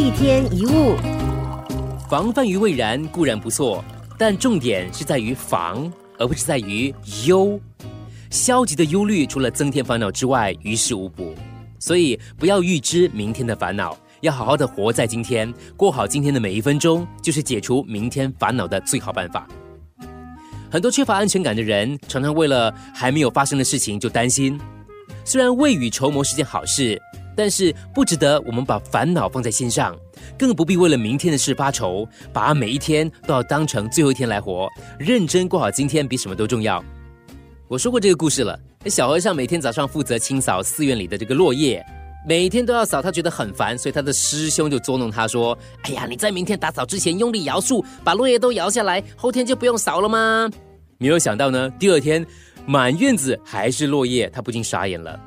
一天一物，防范于未然固然不错，但重点是在于防，而不是在于忧。消极的忧虑除了增添烦恼之外，于事无补。所以不要预知明天的烦恼，要好好的活在今天，过好今天的每一分钟，就是解除明天烦恼的最好办法。很多缺乏安全感的人，常常为了还没有发生的事情就担心。虽然未雨绸缪是件好事，但是不值得我们把烦恼放在心上，更不必为了明天的事发愁，把每一天都要当成最后一天来活，认真过好今天比什么都重要。我说过这个故事了。小和尚每天早上负责清扫寺院里的这个落叶，每天都要扫，他觉得很烦，所以他的师兄就捉弄他说：“哎呀，你在明天打扫之前用力摇树，把落叶都摇下来，后天就不用扫了吗？”没有想到呢，第二天满院子还是落叶，他不禁傻眼了。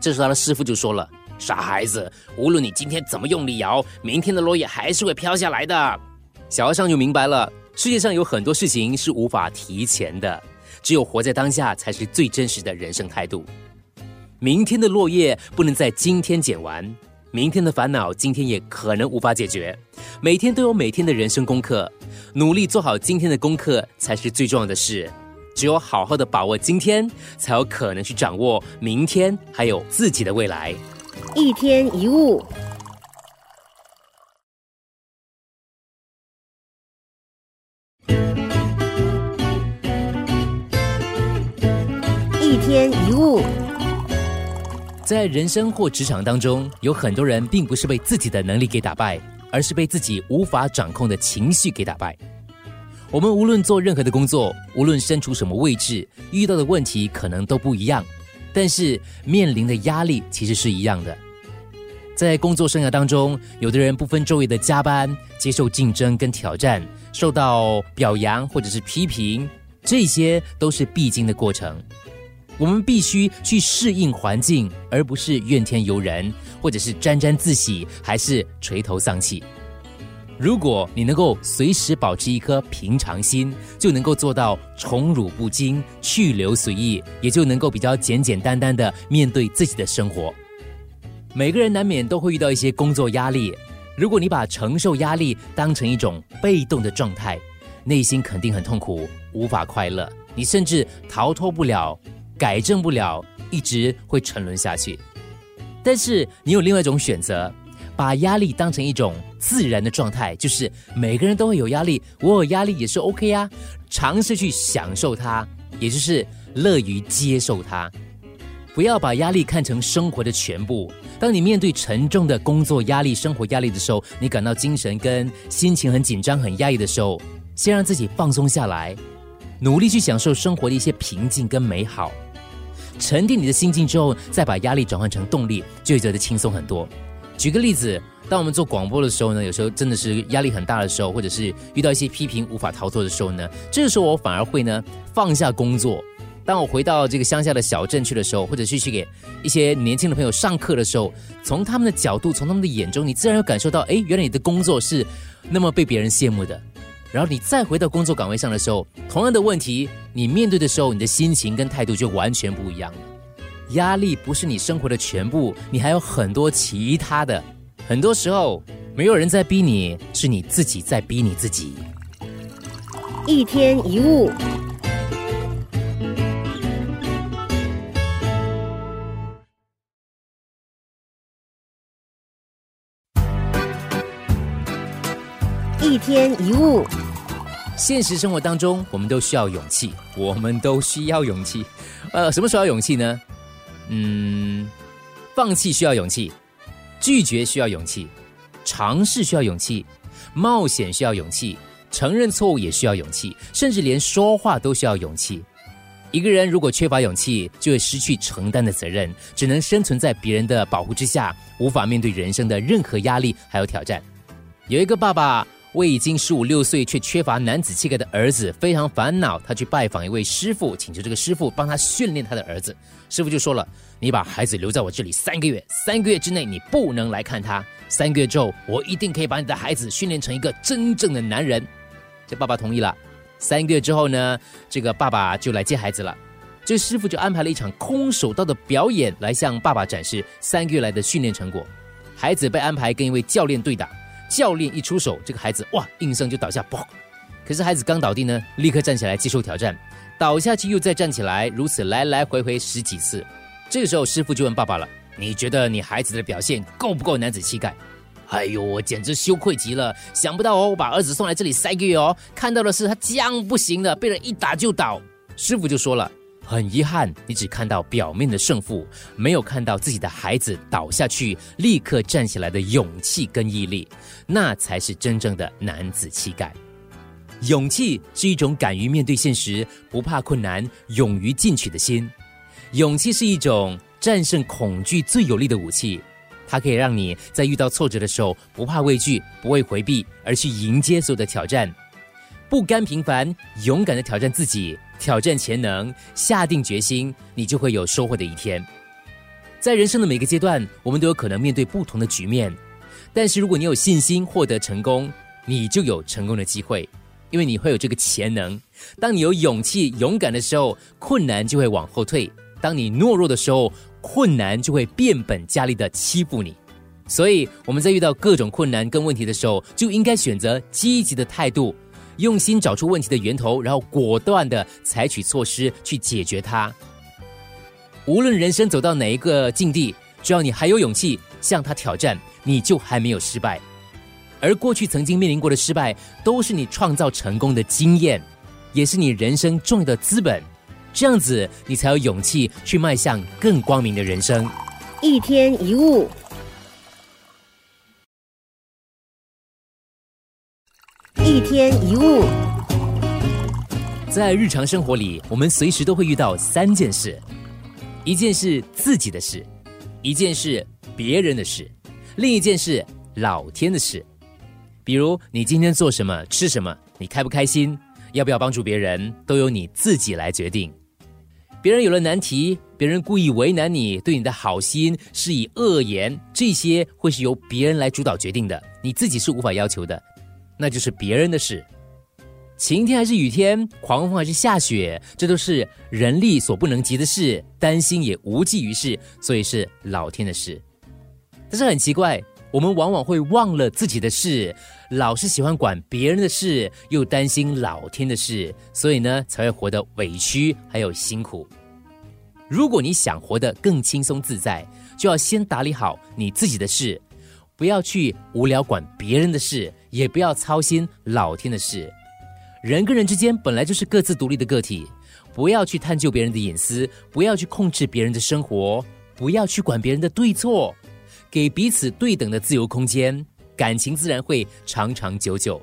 这时他的师傅就说了：“傻孩子，无论你今天怎么用力摇，明天的落叶还是会飘下来的。”小和尚就明白了，世界上有很多事情是无法提前的。只有活在当下，才是最真实的人生态度。明天的落叶不能在今天捡完，明天的烦恼今天也可能无法解决。每天都有每天的人生功课，努力做好今天的功课才是最重要的事。只有好好的把握今天，才有可能去掌握明天，还有自己的未来。一天一物。一天一物，在人生或职场当中，有很多人并不是被自己的能力给打败，而是被自己无法掌控的情绪给打败。我们无论做任何的工作，无论身处什么位置，遇到的问题可能都不一样，但是面临的压力其实是一样的。在工作生涯当中，有的人不分昼夜的加班，接受竞争跟挑战，受到表扬或者是批评，这些都是必经的过程。我们必须去适应环境，而不是怨天尤人，或者是沾沾自喜，还是垂头丧气。如果你能够随时保持一颗平常心，就能够做到宠辱不惊、去留随意，也就能够比较简简单单的面对自己的生活。每个人难免都会遇到一些工作压力，如果你把承受压力当成一种被动的状态，内心肯定很痛苦，无法快乐，你甚至逃脱不了。改正不了，一直会沉沦下去。但是你有另外一种选择，把压力当成一种自然的状态，就是每个人都会有压力，我有压力也是 OK 呀。尝试去享受它，也就是乐于接受它。不要把压力看成生活的全部。当你面对沉重的工作压力、生活压力的时候，你感到精神跟心情很紧张、很压抑的时候，先让自己放松下来，努力去享受生活的一些平静跟美好。沉淀你的心境之后，再把压力转换成动力，就会觉得轻松很多。举个例子，当我们做广播的时候呢，有时候真的是压力很大的时候，或者是遇到一些批评无法逃脱的时候呢，这个时候我反而会呢放下工作。当我回到这个乡下的小镇去的时候，或者是去给一些年轻的朋友上课的时候，从他们的角度，从他们的眼中，你自然会感受到，哎，原来你的工作是那么被别人羡慕的。然后你再回到工作岗位上的时候，同样的问题，你面对的时候，你的心情跟态度就完全不一样了。压力不是你生活的全部，你还有很多其他的。很多时候，没有人在逼你，是你自己在逼你自己。一天一物，一天一物。现实生活当中，我们都需要勇气。我们都需要勇气。呃，什么时候要勇气呢？嗯，放弃需要勇气，拒绝需要勇气，尝试需要勇气，冒险需要勇气，承认错误也需要勇气，甚至连说话都需要勇气。一个人如果缺乏勇气，就会失去承担的责任，只能生存在别人的保护之下，无法面对人生的任何压力还有挑战。有一个爸爸。为已经十五六岁却缺乏男子气概的儿子非常烦恼，他去拜访一位师傅，请求这个师傅帮他训练他的儿子。师傅就说了：“你把孩子留在我这里三个月，三个月之内你不能来看他。三个月之后，我一定可以把你的孩子训练成一个真正的男人。”这爸爸同意了。三个月之后呢，这个爸爸就来接孩子了。这师傅就安排了一场空手道的表演，来向爸爸展示三个月来的训练成果。孩子被安排跟一位教练对打。教练一出手，这个孩子哇，应声就倒下，嘣！可是孩子刚倒地呢，立刻站起来接受挑战，倒下去又再站起来，如此来来回回十几次。这个时候，师傅就问爸爸了：“你觉得你孩子的表现够不够男子气概？”哎呦，我简直羞愧极了！想不到哦，我把儿子送来这里三个月哦，看到的是他将不行的，被人一打就倒。师傅就说了：“很遗憾，你只看到表面的胜负，没有看到自己的孩子倒下去立刻站起来的勇气跟毅力，那才是真正的男子气概。勇气是一种敢于面对现实、不怕困难、勇于进取的心。勇气是一种战胜恐惧最有力的武器。”它可以让你在遇到挫折的时候不怕畏惧，不会回避，而去迎接所有的挑战，不甘平凡，勇敢的挑战自己，挑战潜能，下定决心，你就会有收获的一天。在人生的每个阶段，我们都有可能面对不同的局面，但是如果你有信心获得成功，你就有成功的机会，因为你会有这个潜能。当你有勇气、勇敢的时候，困难就会往后退；当你懦弱的时候，困难就会变本加厉的欺负你，所以我们在遇到各种困难跟问题的时候，就应该选择积极的态度，用心找出问题的源头，然后果断的采取措施去解决它。无论人生走到哪一个境地，只要你还有勇气向他挑战，你就还没有失败。而过去曾经面临过的失败，都是你创造成功的经验，也是你人生重要的资本。这样子，你才有勇气去迈向更光明的人生。一天一物，一天一物。在日常生活里，我们随时都会遇到三件事：一件是自己的事，一件是别人的事，另一件是老天的事。比如，你今天做什么、吃什么，你开不开心，要不要帮助别人，都由你自己来决定。别人有了难题，别人故意为难你，对你的好心是以恶言，这些会是由别人来主导决定的，你自己是无法要求的，那就是别人的事。晴天还是雨天，狂风还是下雪，这都是人力所不能及的事，担心也无济于事，所以是老天的事。但是很奇怪，我们往往会忘了自己的事，老是喜欢管别人的事，又担心老天的事，所以呢，才会活得委屈还有辛苦。如果你想活得更轻松自在，就要先打理好你自己的事，不要去无聊管别人的事，也不要操心老天的事。人跟人之间本来就是各自独立的个体，不要去探究别人的隐私，不要去控制别人的生活，不要去管别人的对错，给彼此对等的自由空间，感情自然会长长久久。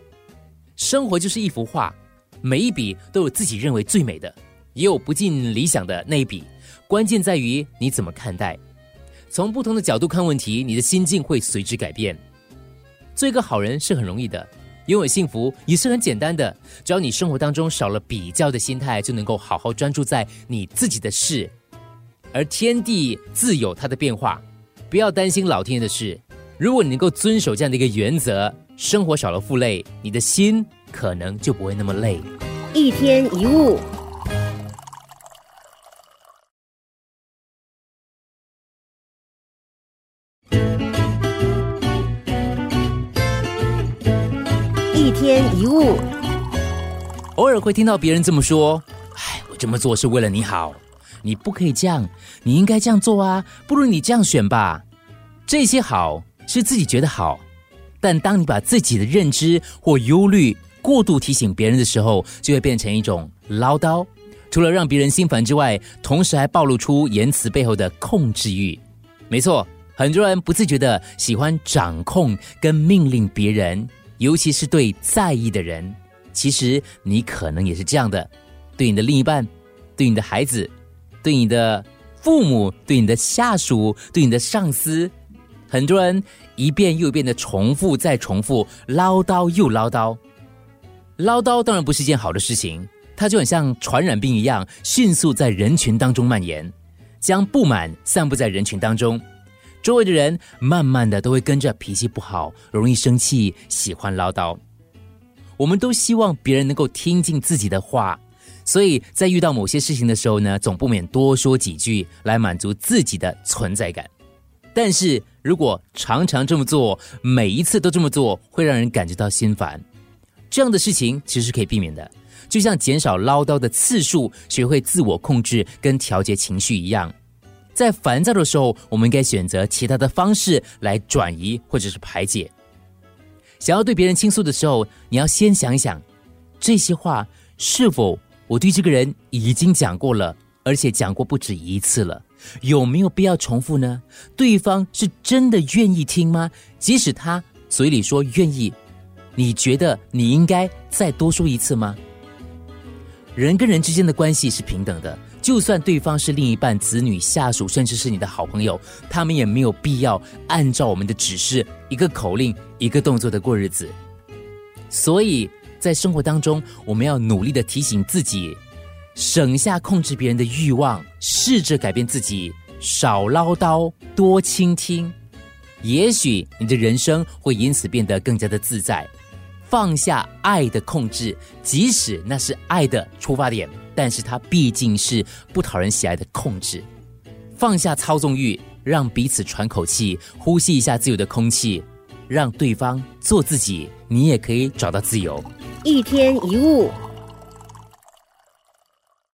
生活就是一幅画，每一笔都有自己认为最美的，也有不尽理想的那一笔。关键在于你怎么看待，从不同的角度看问题，你的心境会随之改变。做一个好人是很容易的，拥有幸福也是很简单的。只要你生活当中少了比较的心态，就能够好好专注在你自己的事。而天地自有它的变化，不要担心老天爷的事。如果你能够遵守这样的一个原则，生活少了负累，你的心可能就不会那么累。一天一物。一物，偶尔会听到别人这么说：“哎，我这么做是为了你好，你不可以这样，你应该这样做啊，不如你这样选吧。”这些好是自己觉得好，但当你把自己的认知或忧虑过度提醒别人的时候，就会变成一种唠叨。除了让别人心烦之外，同时还暴露出言辞背后的控制欲。没错，很多人不自觉的喜欢掌控跟命令别人。尤其是对在意的人，其实你可能也是这样的：对你的另一半，对你的孩子，对你的父母，对你的下属，对你的上司，很多人一遍又一遍的重复再重复，唠叨又唠叨。唠叨当然不是一件好的事情，它就很像传染病一样，迅速在人群当中蔓延，将不满散布在人群当中。周围的人慢慢的都会跟着脾气不好、容易生气、喜欢唠叨。我们都希望别人能够听进自己的话，所以在遇到某些事情的时候呢，总不免多说几句来满足自己的存在感。但是如果常常这么做，每一次都这么做，会让人感觉到心烦。这样的事情其实是可以避免的，就像减少唠叨的次数，学会自我控制跟调节情绪一样。在烦躁的时候，我们应该选择其他的方式来转移或者是排解。想要对别人倾诉的时候，你要先想一想，这些话是否我对这个人已经讲过了，而且讲过不止一次了。有没有必要重复呢？对方是真的愿意听吗？即使他嘴里说愿意，你觉得你应该再多说一次吗？人跟人之间的关系是平等的，就算对方是另一半、子女、下属，甚至是你的好朋友，他们也没有必要按照我们的指示，一个口令、一个动作的过日子。所以在生活当中，我们要努力的提醒自己。省下控制别人的欲望，试着改变自己，少唠叨，多倾听。也许你的人生会因此变得更加的自在。放下爱的控制，即使那是爱的出发点，但是它毕竟是不讨人喜爱的控制。放下操纵欲，让彼此喘口气，呼吸一下自由的空气，让对方做自己，你也可以找到自由。一天一物。